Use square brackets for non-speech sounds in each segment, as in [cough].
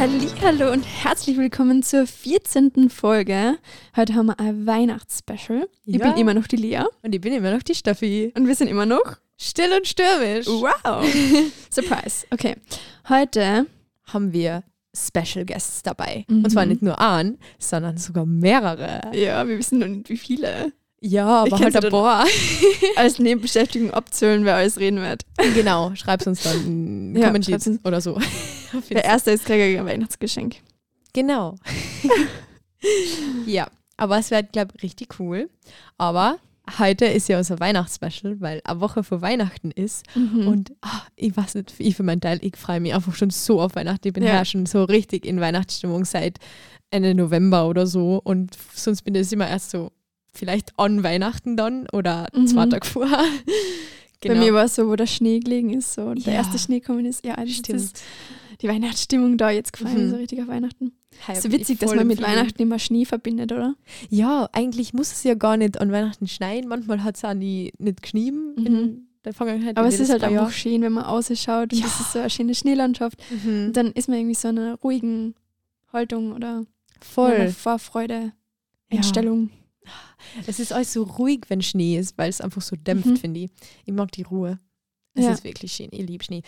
Hallo und herzlich willkommen zur 14. Folge. Heute haben wir ein Weihnachtsspecial. Ich Ja. bin immer noch die Lea Und ich bin immer noch die Steffi. und wir sind immer noch Still und stürmisch. Wow. [laughs] Surprise. Okay. Heute Haben wir Special Guests dabei. Mhm. Und zwar nicht nur einen, sondern sogar mehrere. ja, wir wissen noch nicht wie viele. Ja, Ich aber kenn halt paar. [laughs] Als Nebenbeschäftigung abzählen, wer alles reden wird. genau, schreib's uns dann in [laughs] Ja, schreib's uns. oder so. [laughs] Der erste ist kriegt ein Weihnachtsgeschenk. genau. ja, aber es wird, glaube ich, richtig cool. Aber heute ist ja unser Weihnachtsspecial, weil eine Woche vor Weihnachten ist. Mhm. Und ah, ich weiß nicht, ich für meinen Teil, ich freue mich einfach schon so auf Weihnachten. Ich bin Ja. ja schon so richtig in Weihnachtsstimmung seit Ende November oder so. Und sonst bin ich immer erst so, vielleicht an Weihnachten dann oder Mhm. zwei Tage vorher. [laughs] Bei mir war es so, wo der Schnee gelegen ist, so der Ja. erste Schnee gekommen ist. Ja, das Stimmt. ist die Weihnachtsstimmung da jetzt gefallen, Mhm. so richtig auf Weihnachten. Hey, so witzig, dass man mit Feeling. Weihnachten immer Schnee verbindet, oder? Ja, eigentlich muss es ja gar nicht an Weihnachten schneien. Manchmal hat es auch nie, nicht geschnien Mhm. in der Vergangenheit. Aber es ist halt einfach schön, wenn man ausschaut und Ja. das ist so eine schöne Schneelandschaft. Mhm. Und dann ist man irgendwie so in einer ruhigen Haltung oder Voll. Vorfreude, Ja. Es ist alles so ruhig, wenn Schnee ist, weil es einfach so dämpft, Mhm. finde ich. Ich mag die Ruhe. Es Ja. ist wirklich schön. Ich liebe Schnee.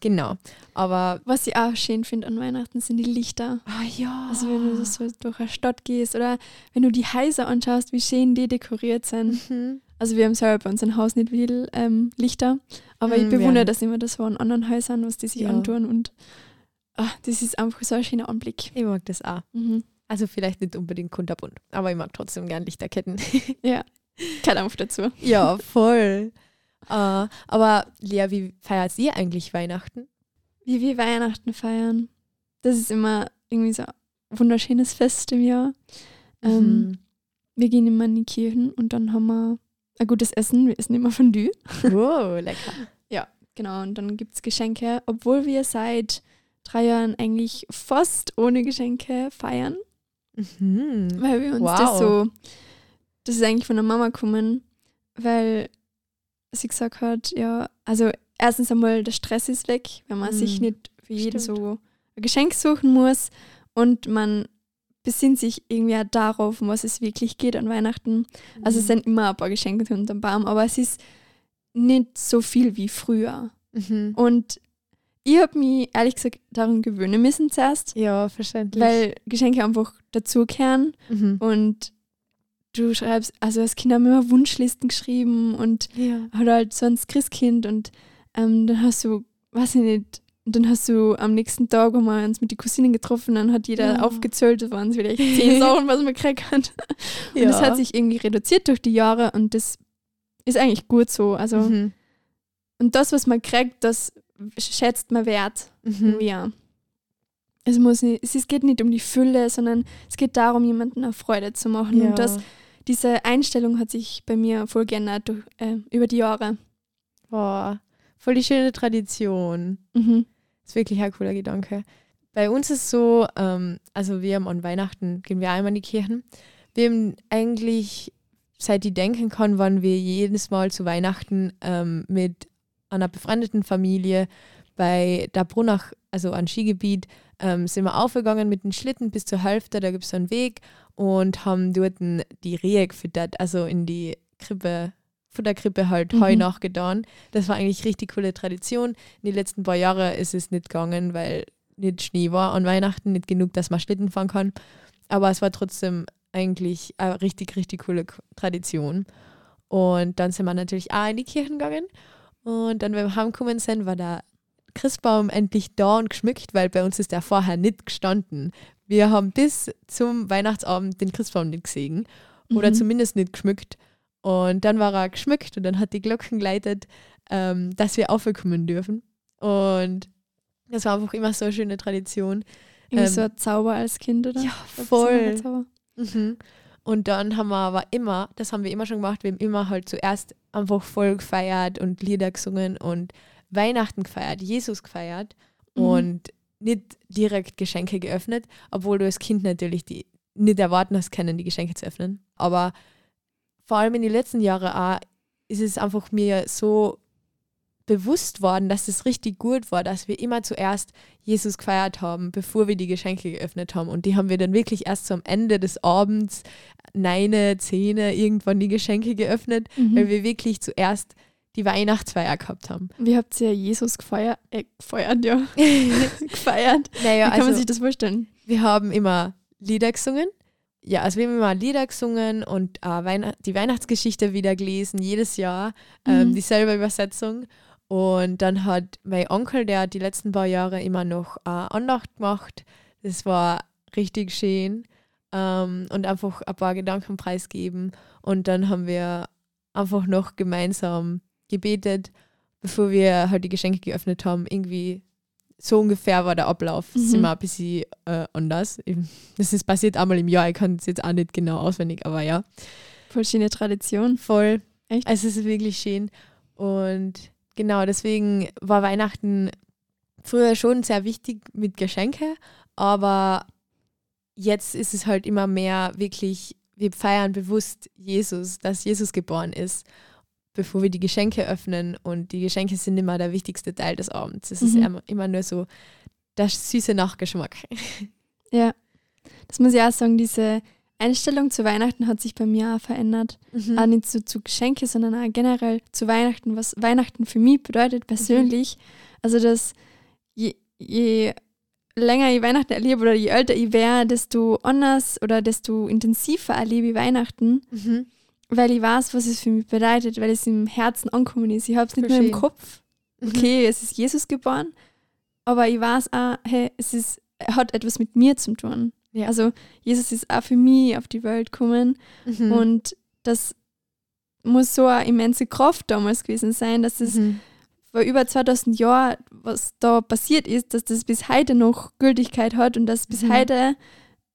Genau. Aber Was ich auch schön finde an Weihnachten sind die Lichter. Ah ja. Also wenn du so durch eine Stadt gehst oder wenn du die Häuser anschaust, wie schön die dekoriert sind. Mhm. Also wir haben selber bei unserem Haus nicht viel ähm, Lichter, aber ich Mm, bewundere ja. das immer das so an anderen Häusern, was die sich Ja. antun und ah, das ist einfach so ein schöner Anblick. Ich mag das auch. Mhm. Also vielleicht nicht unbedingt kunterbunt, aber ich mag trotzdem gern Lichterketten. [laughs] Ja, kein Dampf dazu. ja, voll. Äh, aber Lea, wie feiert ihr eigentlich Weihnachten? Wie wir Weihnachten feiern, das ist immer irgendwie so ein wunderschönes Fest im Jahr. Ähm, Mhm. Wir gehen immer in die Kirchen und dann haben wir ein gutes Essen. Wir essen immer Fondue. Wow, [laughs] lecker. Genau, und dann gibt es Geschenke, obwohl wir seit drei Jahren eigentlich fast ohne Geschenke feiern, Mhm. weil wir uns Wow. das so, das ist eigentlich von der Mama gekommen, weil sie gesagt hat, ja, also erstens einmal der Stress ist weg, wenn man sich Mhm. nicht für jeden Stimmt. so ein Geschenk suchen muss und man besinnt sich irgendwie auch darauf, um was es wirklich geht an Weihnachten. Also Mhm. es sind immer ein paar Geschenke unterm Baum, aber es ist nicht so viel wie früher. Mhm. Und ich habe mich ehrlich gesagt daran gewöhnen müssen zuerst, Ja, verständlich. weil Geschenke einfach dazugehören mhm. und du schreibst, also als Kind haben wir immer Wunschlisten geschrieben und ja. hat halt sonst Christkind und ähm, dann hast du, weiß ich nicht, und dann hast du am nächsten Tag haben wir uns mit den Cousinen getroffen, dann hat jeder Ja. aufgezählt, das waren es vielleicht [laughs] zehn Sachen, was man gekriegt hat. Und das hat sich irgendwie reduziert durch die Jahre und das ist eigentlich gut so. Also, Mhm. und das, was man kriegt, das schätzt man wert. Mhm. Ja. Es, muss nicht, es geht nicht um die Fülle, sondern es geht darum, jemanden eine Freude zu machen. Ja. Und das, diese Einstellung hat sich bei mir voll geändert durch, äh, über die Jahre. Boah, voll die schöne Tradition. Mhm. ist wirklich ein cooler Gedanke. Bei uns ist so, ähm, also wir haben an Weihnachten, gehen wir einmal in die Kirchen. Wir haben eigentlich, seit ich denken kann, waren wir jedes Mal zu Weihnachten ähm, mit einer befreundeten Familie bei der Brunach, also ein Skigebiet, ähm, sind wir aufgegangen mit dem Schlitten bis zur Hälfte, da gibt es so einen Weg und haben dort die Rehe gefüttert, also in die Krippe, Futterkrippe halt Mhm. Heu nachgetan. Das war eigentlich richtig coole Tradition. In den letzten paar Jahren ist es nicht gegangen, weil nicht Schnee war an Weihnachten, nicht genug, dass man Schlitten fahren kann. Aber es war trotzdem eigentlich eine richtig, richtig coole Tradition. Und dann sind wir natürlich auch in die Kirchen gegangen. Und dann, wenn wir heimgekommen sind, war der Christbaum endlich da und geschmückt, weil bei uns ist der vorher nicht gestanden. Wir haben bis zum Weihnachtsabend den Christbaum nicht gesehen oder Mhm. zumindest nicht geschmückt. Und dann war er geschmückt und dann hat die Glocken geleitet, ähm, dass wir aufkommen dürfen. Und das war einfach immer so eine schöne Tradition. Irgendwie ähm, so ein Zauber als Kind, oder? Ja, voll. Mhm. Und dann haben wir aber immer, das haben wir immer schon gemacht, wir haben immer halt zuerst einfach voll gefeiert und Lieder gesungen und Weihnachten gefeiert, Jesus gefeiert Mhm. und nicht direkt Geschenke geöffnet, obwohl du als Kind natürlich die nicht erwarten hast können, die Geschenke zu öffnen. Aber vor allem in den letzten Jahren auch ist es einfach mir so bewusst worden, dass es richtig gut war, dass wir immer zuerst Jesus gefeiert haben, bevor wir die Geschenke geöffnet haben. Und die haben wir dann wirklich erst so am Ende des Abends, neune, zehne, irgendwann die Geschenke geöffnet, Mhm. weil wir wirklich zuerst die Weihnachtsfeier gehabt haben. Wie habt ihr Jesus gefeiert? Äh, gefeiert, ja. [laughs] gefeiert. Naja, Wie kann man also sich das vorstellen? wir haben immer Lieder gesungen. Ja, also wir haben immer Lieder gesungen und äh, Weihn die Weihnachtsgeschichte wieder gelesen, jedes Jahr, ähm, Mhm. dieselbe Übersetzung. Und dann hat mein Onkel, der hat die letzten paar Jahre immer noch äh, Andacht gemacht. Das war richtig schön. Ähm, und einfach ein paar Gedanken preisgeben. Und dann haben wir einfach noch gemeinsam gebetet, bevor wir halt die Geschenke geöffnet haben. Irgendwie so ungefähr war der Ablauf. Das ist Mhm. immer ein bisschen äh, anders. Das ist passiert einmal im Jahr. Ich kann es jetzt auch nicht genau auswendig, aber ja. Voll schöne Tradition. Voll. Echt? Also es ist wirklich schön. Und genau, deswegen war Weihnachten früher schon sehr wichtig mit Geschenke, aber jetzt ist es halt immer mehr wirklich, wir feiern bewusst Jesus, dass Jesus geboren ist, bevor wir die Geschenke öffnen. Und die Geschenke sind immer der wichtigste Teil des Abends. Es ist Mhm. immer, immer nur so der süße Nachgeschmack. [laughs] Ja. Das muss ich auch sagen, diese Einstellung zu Weihnachten hat sich bei mir auch verändert. Mhm. Auch nicht so zu Geschenke, sondern auch generell zu Weihnachten, was Weihnachten für mich bedeutet, persönlich. Also, dass je, je länger ich Weihnachten erlebe oder je älter ich wäre, desto anders oder desto intensiver erlebe ich Weihnachten, Mhm. weil ich weiß, was es für mich bedeutet, weil es im Herzen angekommen ist. Ich habe es nicht Voll nur im. Kopf, Mhm. okay, es ist Jesus geboren, aber ich weiß auch, hey, es ist, hat etwas mit mir zu tun. Ja. Also Jesus ist auch für mich auf die Welt gekommen Mhm. und das muss so eine immense Kraft damals gewesen sein, dass das Mhm. vor über 2000 Jahren, was da passiert ist, dass das bis heute noch Gültigkeit hat und dass bis Mhm. heute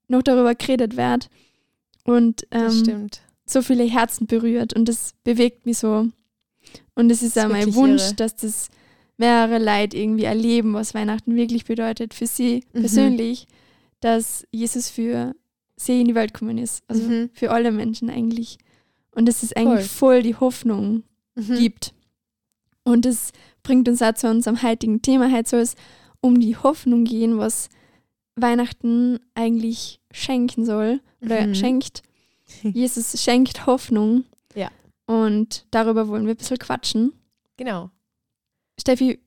noch darüber geredet wird und ähm, stimmt. so viele Herzen berührt und das bewegt mich so. Und es ist Das auch mein Wunsch, irre. dass das mehrere Leute irgendwie erleben, was Weihnachten wirklich bedeutet für sie Mhm. Dass Jesus für sie in die Welt gekommen ist. Also Mhm. für alle Menschen eigentlich. Und dass es eigentlich voll die Hoffnung Mhm. gibt. Und das bringt uns auch zu unserem heutigen Thema. Heute soll es um die Hoffnung gehen, was Weihnachten eigentlich schenken soll oder Mhm. schenkt. [laughs] Jesus schenkt Hoffnung. Ja. Und darüber wollen wir ein bisschen quatschen. Genau. Steffi,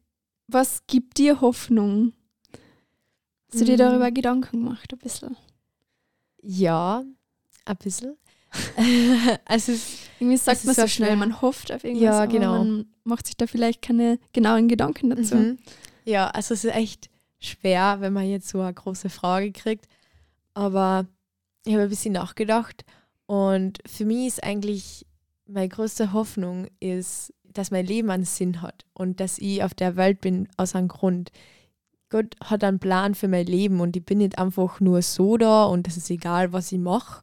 was gibt dir Hoffnung? Hast du dir Mm. darüber Gedanken gemacht, ein bisschen? Ja, ein bisschen. also [laughs] es, Irgendwie sagt ist man so schnell, schwer. man hofft auf irgendwas, Ja, aber genau. man macht sich da vielleicht keine genauen Gedanken dazu. Mhm. Ja, also es ist echt schwer, wenn man jetzt so eine große Frage kriegt. Aber ich habe ein bisschen nachgedacht und für mich ist eigentlich meine größte Hoffnung ist, dass mein Leben einen Sinn hat und dass ich auf der Welt bin aus einem Grund. Gott hat einen Plan für mein Leben und ich bin nicht einfach nur so da und es ist egal, was ich mache,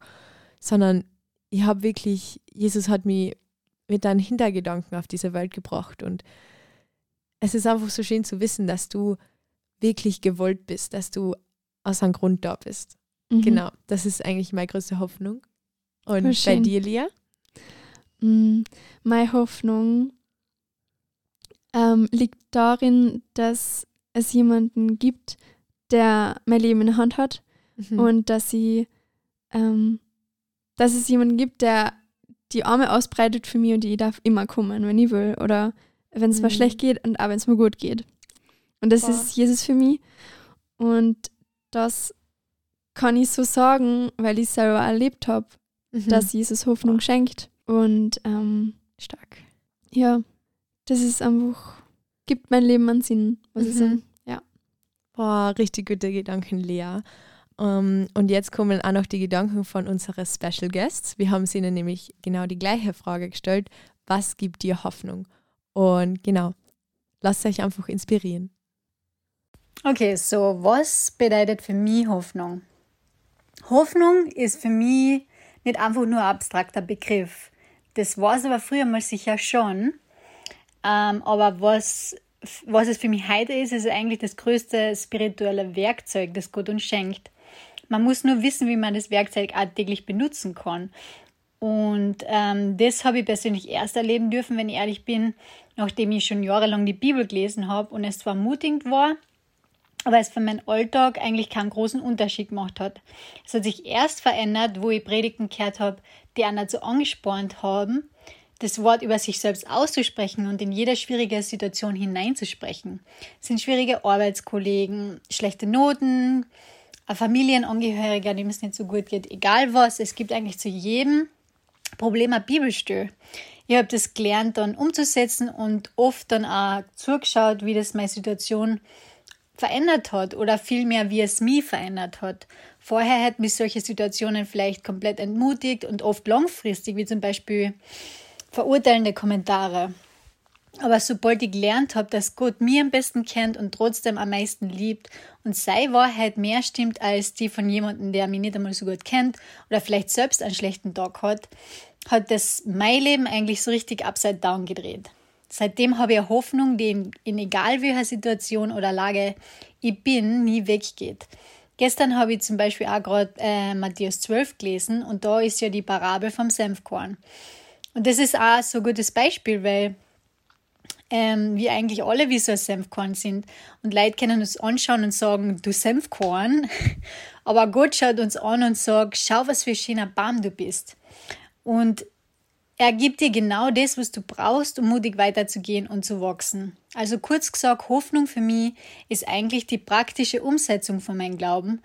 sondern ich habe wirklich, Jesus hat mich mit einem Hintergedanken auf diese Welt gebracht und es ist einfach so schön zu wissen, dass du wirklich gewollt bist, dass du aus einem Grund da bist. Mhm. Genau, das ist eigentlich meine größte Hoffnung. Und Voll bei schön. dir, Lia? Mm, Meine Hoffnung ähm, liegt darin, dass es jemanden gibt, der mein Leben in der Hand hat Mhm. und dass sie, ähm, dass es jemanden gibt, der die Arme ausbreitet für mich und ich darf immer kommen, wenn ich will oder wenn es Mhm. schlecht geht und auch wenn es mir gut geht. Und das Boah. ist Jesus für mich und das kann ich so sagen, weil ich es selber erlebt habe, Mhm. dass Jesus Hoffnung schenkt. Und ähm, stark. ja, das ist einfach, gibt mein Leben einen Sinn, muss ich Mhm. sagen. Boah, richtig gute Gedanken, Lea. Ähm, und jetzt kommen auch noch die Gedanken von unseren Special Guests. Wir haben sie ihnen nämlich genau die gleiche Frage gestellt. Was gibt dir Hoffnung? Und genau, lasst euch einfach inspirieren. Okay, so was bedeutet für mich Hoffnung? Hoffnung ist für mich nicht einfach nur ein abstrakter Begriff. Das war es aber früher mal sicher schon. Ähm, aber was, was es für mich heute ist, ist eigentlich das größte spirituelle Werkzeug, das Gott uns schenkt. Man muss nur wissen, wie man das Werkzeug auch täglich benutzen kann. Und ähm, das habe ich persönlich erst erleben dürfen, wenn ich ehrlich bin, nachdem ich schon jahrelang die Bibel gelesen habe und es zwar ermutigend war, aber es für meinen Alltag eigentlich keinen großen Unterschied gemacht hat. Es hat sich erst verändert, wo ich Predigten gehört habe, die einen dazu angespornt haben, das Wort über sich selbst auszusprechen und in jede schwierige Situation hineinzusprechen. Es sind schwierige Arbeitskollegen, schlechte Noten, Familienangehöriger, dem es nicht so gut geht, egal was. Es gibt eigentlich zu jedem Problem ein Bibelstück. Ich habe das gelernt, dann umzusetzen und oft dann auch zugeschaut, wie das meine Situation verändert hat oder vielmehr, wie es mich verändert hat. Vorher hätten mich solche Situationen vielleicht komplett entmutigt und oft langfristig, wie zum Beispiel verurteilende Kommentare. Aber sobald ich gelernt habe, dass Gott mir am besten kennt und trotzdem am meisten liebt und seine Wahrheit mehr stimmt als die von jemandem, der mich nicht einmal so gut kennt oder vielleicht selbst einen schlechten Tag hat, hat das mein Leben eigentlich so richtig upside down gedreht. Seitdem habe ich eine Hoffnung, die in, in egal welcher Situation oder Lage ich bin, nie weggeht. Gestern habe ich zum Beispiel auch gerade äh, Matthäus 12 gelesen und da ist ja die Parabel vom Senfkorn. Und das ist auch so ein gutes Beispiel, weil ähm, wir eigentlich alle wie so ein Senfkorn sind. Und Leute können uns anschauen und sagen, du Senfkorn. [laughs] Aber Gott schaut uns an und sagt, schau, was für ein schöner Baum du bist. Und er gibt dir genau das, was du brauchst, um mutig weiterzugehen und zu wachsen. Also kurz gesagt, Hoffnung für mich ist eigentlich die praktische Umsetzung von meinem Glauben,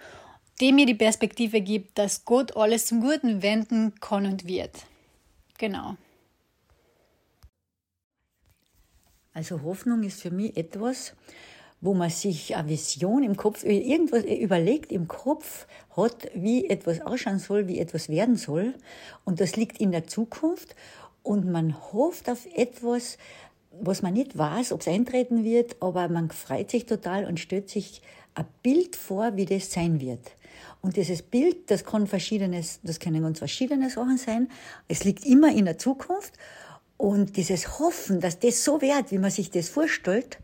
die mir die Perspektive gibt, dass Gott alles zum Guten wenden kann und wird. Genau. Also Hoffnung ist für mich etwas, wo man sich eine Vision im Kopf, irgendwas überlegt im Kopf hat, wie etwas ausschauen soll, wie etwas werden soll. Und das liegt in der Zukunft. Und man hofft auf etwas, was man nicht weiß, ob es eintreten wird, aber man freut sich total und stellt sich ein Bild vor, wie das sein wird. Und dieses Bild, das kann verschiedenes, das können ganz verschiedene Sachen sein. Es liegt immer in der Zukunft. Und dieses Hoffen, dass das so wird, wie man sich das vorstellt,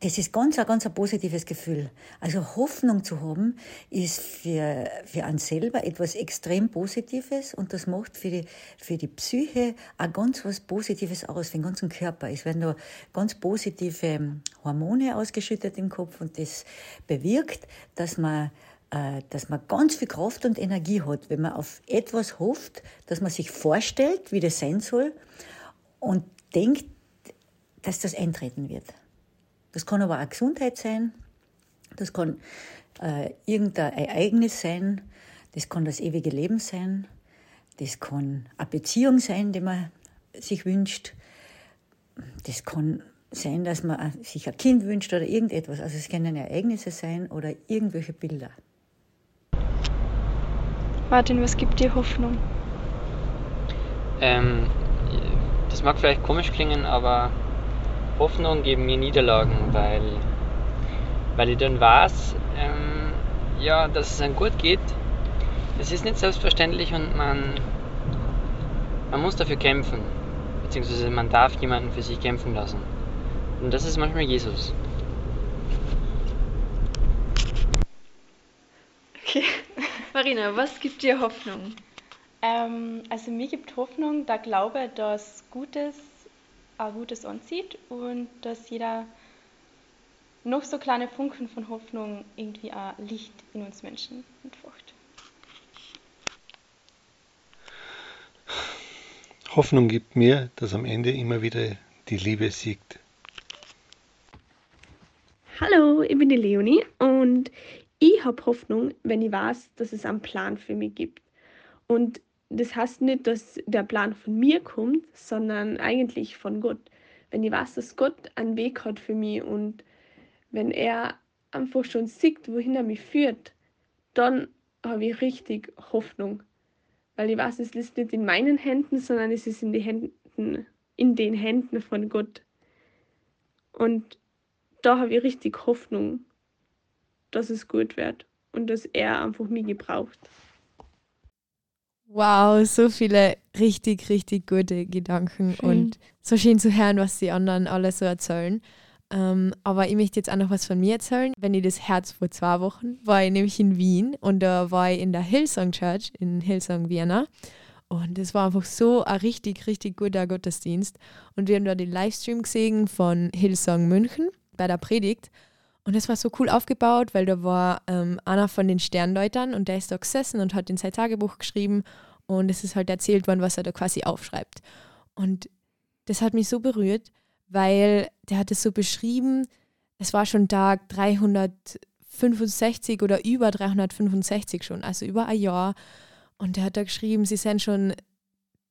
das ist ganz, ganz ein positives Gefühl. Also Hoffnung zu haben, ist für, für einen selber etwas extrem Positives und das macht für die, für die Psyche auch ganz was Positives aus, für den ganzen Körper. Es werden da ganz positive Hormone ausgeschüttet im Kopf und das bewirkt, dass man dass man ganz viel Kraft und Energie hat, wenn man auf etwas hofft, dass man sich vorstellt, wie das sein soll und denkt, dass das eintreten wird. Das kann aber auch Gesundheit sein, das kann äh, irgendein Ereignis sein, das kann das ewige Leben sein, das kann eine Beziehung sein, die man sich wünscht, das kann sein, dass man sich ein Kind wünscht oder irgendetwas. Also es können Ereignisse sein oder irgendwelche Bilder. Martin, was gibt dir Hoffnung? Ähm, das mag vielleicht komisch klingen, aber Hoffnung geben mir Niederlagen, weil, weil ich dann weiß, ähm, ja, dass es einem gut geht. Das ist nicht selbstverständlich und man, man muss dafür kämpfen, beziehungsweise man darf jemanden für sich kämpfen lassen. Und das ist manchmal Jesus. Okay. Marina, was gibt dir Hoffnung? Ähm, also mir gibt Hoffnung der Glaube, dass Gutes auch Gutes anzieht und dass jeder noch so kleine Funken von Hoffnung irgendwie auch Licht in uns Menschen entfacht. Hoffnung gibt mir, dass am Ende immer wieder die Liebe siegt. Hallo, ich bin die Leonie und ich habe Hoffnung, wenn ich weiß, dass es einen Plan für mich gibt. Und das heißt nicht, dass der Plan von mir kommt, sondern eigentlich von Gott. Wenn ich weiß, dass Gott einen Weg hat für mich und wenn er einfach schon sieht, wohin er mich führt, dann habe ich richtig Hoffnung. Weil ich weiß, es ist nicht in meinen Händen, sondern es ist in, die Händen, in den Händen von Gott. Und da habe ich richtig Hoffnung, dass es gut wird und dass er einfach mich gebraucht. Wow, so viele richtig, richtig gute Gedanken schön. und so schön zu hören, was die anderen alle so erzählen. Ähm, aber ich möchte jetzt auch noch was von mir erzählen. Wenn ich das Herz vor zwei Wochen war ich nämlich in Wien und da war ich in der Hillsong Church in Hillsong Vienna. Und es war einfach so ein richtig, richtig guter Gottesdienst. Und wir haben da den Livestream gesehen von Hillsong München bei der Predigt. Und es war so cool aufgebaut, weil da war ähm, einer von den Sterndeutern und der ist da gesessen und hat in sein Tagebuch geschrieben. Und es ist halt erzählt worden, was er da quasi aufschreibt. Und das hat mich so berührt, weil der hat es so beschrieben, es war schon Tag 365 oder über 365 schon, also über ein Jahr. Und er hat da geschrieben, sie sind schon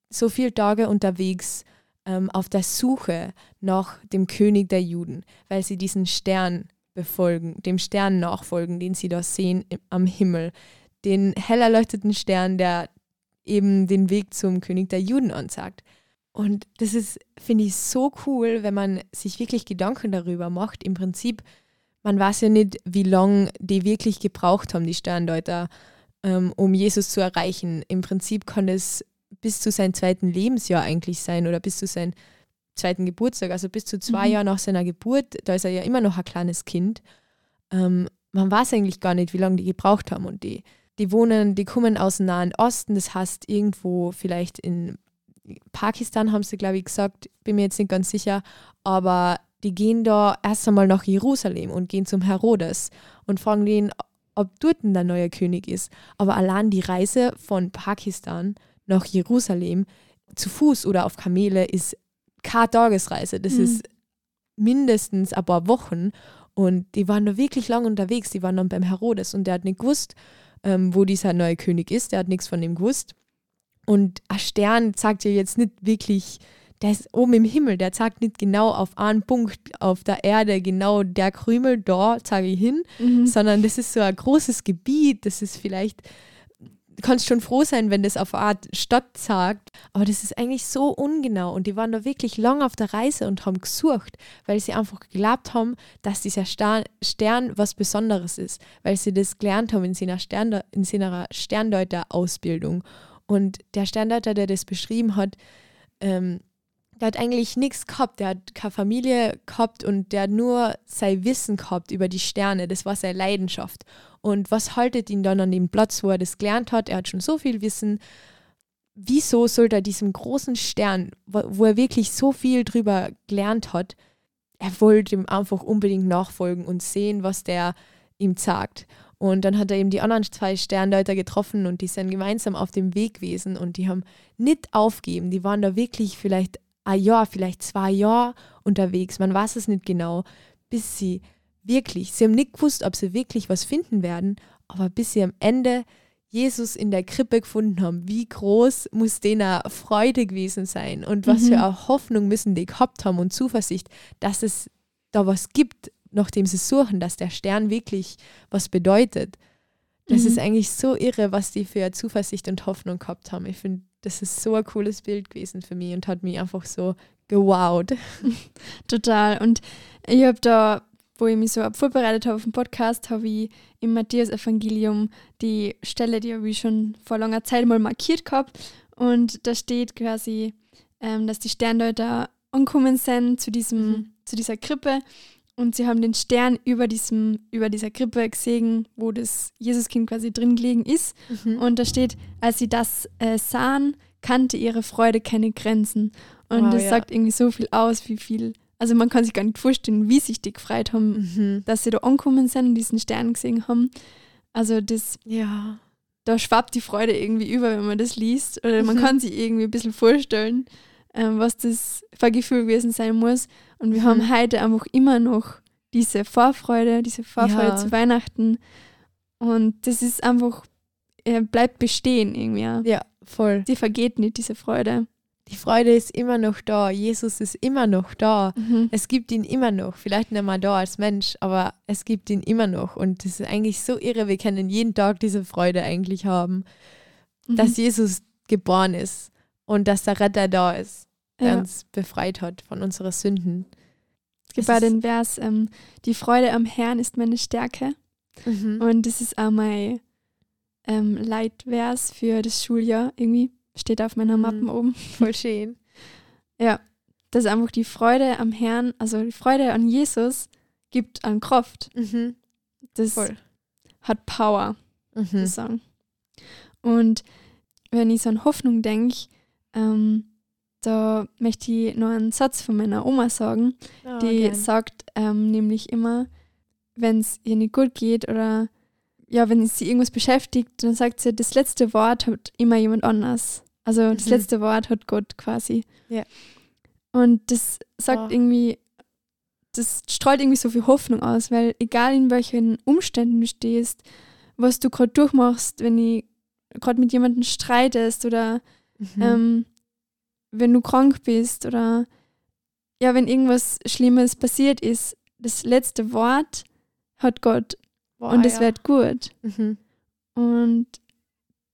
so viele Tage unterwegs ähm, auf der Suche nach dem König der Juden, weil sie diesen Stern befolgen, dem Stern nachfolgen, den sie da sehen am Himmel, den hell erleuchteten Stern, der eben den Weg zum König der Juden ansagt. Und das ist, finde ich, so cool, wenn man sich wirklich Gedanken darüber macht. Im Prinzip, man weiß ja nicht, wie lange die wirklich gebraucht haben, die Sterndeuter, ähm, um Jesus zu erreichen. Im Prinzip kann es bis zu seinem zweiten Lebensjahr eigentlich sein oder bis zu seinem zweiten Geburtstag, also bis zu zwei mhm. Jahren nach seiner Geburt. Da ist er ja immer noch ein kleines Kind. Ähm, man weiß eigentlich gar nicht, wie lange die gebraucht haben. Und die, die wohnen, die kommen aus dem Nahen Osten, das heißt irgendwo vielleicht in Pakistan haben sie, glaube ich, gesagt, bin mir jetzt nicht ganz sicher, aber die gehen da erst einmal nach Jerusalem und gehen zum Herodes und fragen ihn, ob dort der neue König ist. Aber allein die Reise von Pakistan nach Jerusalem zu Fuß oder auf Kamele ist keine Tagesreise. Das mhm. ist mindestens ein paar Wochen. Und die waren da wirklich lang unterwegs. Die waren dann beim Herodes und der hat nicht gewusst, ähm, wo dieser neue König ist. Der hat nichts von ihm gewusst. Und ein Stern sagt ja jetzt nicht wirklich, der ist oben im Himmel, der zeigt nicht genau auf einen Punkt auf der Erde, genau der Krümel, da zeige ich hin, mhm. sondern das ist so ein großes Gebiet, das ist vielleicht, kannst schon froh sein, wenn das auf eine Art Stadt sagt, aber das ist eigentlich so ungenau und die waren da wirklich lang auf der Reise und haben gesucht, weil sie einfach geglaubt haben, dass dieser Stern, was Besonderes ist, weil sie das gelernt haben in seiner, Stern, in seiner Sterndeuter-Ausbildung. Und der Sterndeuter, der das beschrieben hat, ähm, der hat eigentlich nichts gehabt. Der hat keine Familie gehabt und der hat nur sein Wissen gehabt über die Sterne. Das war seine Leidenschaft. Und was haltet ihn dann an dem Platz, wo er das gelernt hat? Er hat schon so viel Wissen. Wieso sollte er diesem großen Stern, wo er wirklich so viel drüber gelernt hat, er wollte ihm einfach unbedingt nachfolgen und sehen, was der ihm sagt. Und dann hat er eben die anderen zwei Sterndeuter getroffen und die sind gemeinsam auf dem Weg gewesen und die haben nicht aufgeben. Die waren da wirklich vielleicht ein Jahr, vielleicht zwei Jahre unterwegs. Man weiß es nicht genau, bis sie wirklich, sie haben nicht gewusst, ob sie wirklich was finden werden, aber bis sie am Ende Jesus in der Krippe gefunden haben, wie groß muss denen Freude gewesen sein und was mhm. für eine Hoffnung müssen die gehabt haben und Zuversicht, dass es da was gibt, nachdem sie suchen, dass der Stern wirklich was bedeutet. Das mhm. ist eigentlich so irre, was die für Zuversicht und Hoffnung gehabt haben. Ich finde, das ist so ein cooles Bild gewesen für mich und hat mich einfach so gewowt. [laughs] Total. Und ich habe da, wo ich mich so vorbereitet habe auf den Podcast, habe ich im Matthäus-Evangelium die Stelle, die habe ich schon vor langer Zeit mal markiert gehabt. Und da steht quasi, ähm, dass die Sterndeuter ankommen sind zu, diesem, mhm. zu dieser Krippe und sie haben den Stern über, diesem, über dieser Krippe gesehen, wo das Jesuskind quasi drin gelegen ist. Mhm. Und da steht, als sie das äh, sahen, kannte ihre Freude keine Grenzen. Und wow, das ja. sagt irgendwie so viel aus, wie viel. Also man kann sich gar nicht vorstellen, wie sich die gefreut haben, mhm. dass sie da angekommen sind und diesen Stern gesehen haben. Also das, ja, da schwappt die Freude irgendwie über, wenn man das liest. Oder man mhm. kann sich irgendwie ein bisschen vorstellen, ähm, was das für ein Gefühl gewesen sein muss. Und wir mhm. haben heute einfach immer noch diese Vorfreude, diese Vorfreude ja. zu Weihnachten. Und das ist einfach, er bleibt bestehen irgendwie. Ja, voll. Die vergeht nicht, diese Freude. Die Freude ist immer noch da. Jesus ist immer noch da. Mhm. Es gibt ihn immer noch. Vielleicht nicht mal da als Mensch, aber es gibt ihn immer noch. Und das ist eigentlich so irre. Wir können jeden Tag diese Freude eigentlich haben, mhm. dass Jesus geboren ist und dass der Retter da ist, der ja. uns befreit hat von unseren Sünden. Es gibt auch den Vers, ähm, die Freude am Herrn ist meine Stärke. Mhm. Und das ist auch mein ähm, Leitvers für das Schuljahr irgendwie. Steht auf meiner Mappe mhm. oben. [laughs] Voll schön. ja, das ist einfach die Freude am Herrn, also die Freude an Jesus gibt an Kraft. Mhm. Das Voll. hat Power, mhm. sozusagen. Und wenn ich so an Hoffnung denke, ähm, da möchte ich noch einen Satz von meiner Oma sagen, Oh, die gern. sagt ähm, nämlich immer, wenn es ihr nicht gut geht oder ja, wenn sie irgendwas beschäftigt, dann sagt sie, das letzte Wort hat immer jemand anders. Also das Mhm. letzte Wort hat Gott quasi. Ja. Und das sagt Oh. irgendwie, das strahlt irgendwie so viel Hoffnung aus, weil egal in welchen Umständen du stehst, was du gerade durchmachst, wenn du gerade mit jemandem streitest oder Mhm. ähm, wenn du krank bist oder ja, wenn irgendwas Schlimmes passiert ist, das letzte Wort hat Gott Boah, und es ja. wird gut. Mhm. Und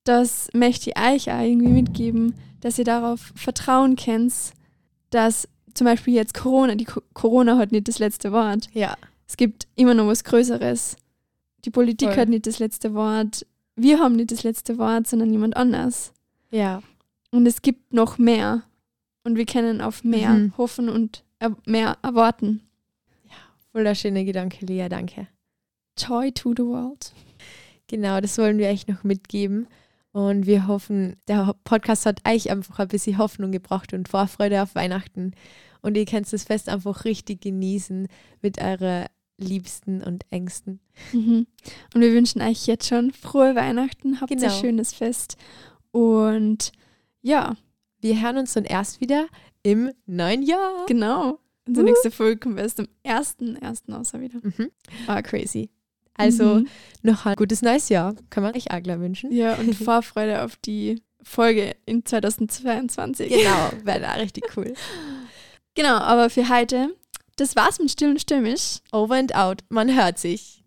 das möchte ich euch auch irgendwie mitgeben, dass ihr darauf vertrauen könnt, dass zum Beispiel jetzt Corona, die Co Corona hat nicht das letzte Wort. Ja. Es gibt immer noch was Größeres. Die Politik Voll. hat nicht das letzte Wort. Wir haben nicht das letzte Wort, sondern jemand anders. Ja. Und es gibt noch mehr. Und wir können auf mehr Mhm. hoffen und mehr erwarten. Wunderschöne Gedanke, Lea, danke. Joy to the world. Genau, das wollen wir euch noch mitgeben. Und wir hoffen, der Podcast hat euch einfach ein bisschen Hoffnung gebracht und Vorfreude auf Weihnachten. Und ihr könnt das Fest einfach richtig genießen mit eurer Liebsten und Ängsten. Mhm. Und wir wünschen euch jetzt schon frohe Weihnachten. Habt Genau. ein schönes Fest. Und ja, Wir hören uns dann erst wieder im neuen Jahr. genau. Unsere Uh. nächste Folge kommt erst am 1.1. außer wieder. Mhm. Ah, crazy. Also Mhm. noch ein gutes neues Jahr. Kann man euch gleich wünschen. Ja, und [laughs] Vorfreude auf die Folge in 2022. Genau, [laughs] wäre auch richtig cool. Genau, aber für heute, das war's mit Still und Stürmisch. Over and out. Man hört sich.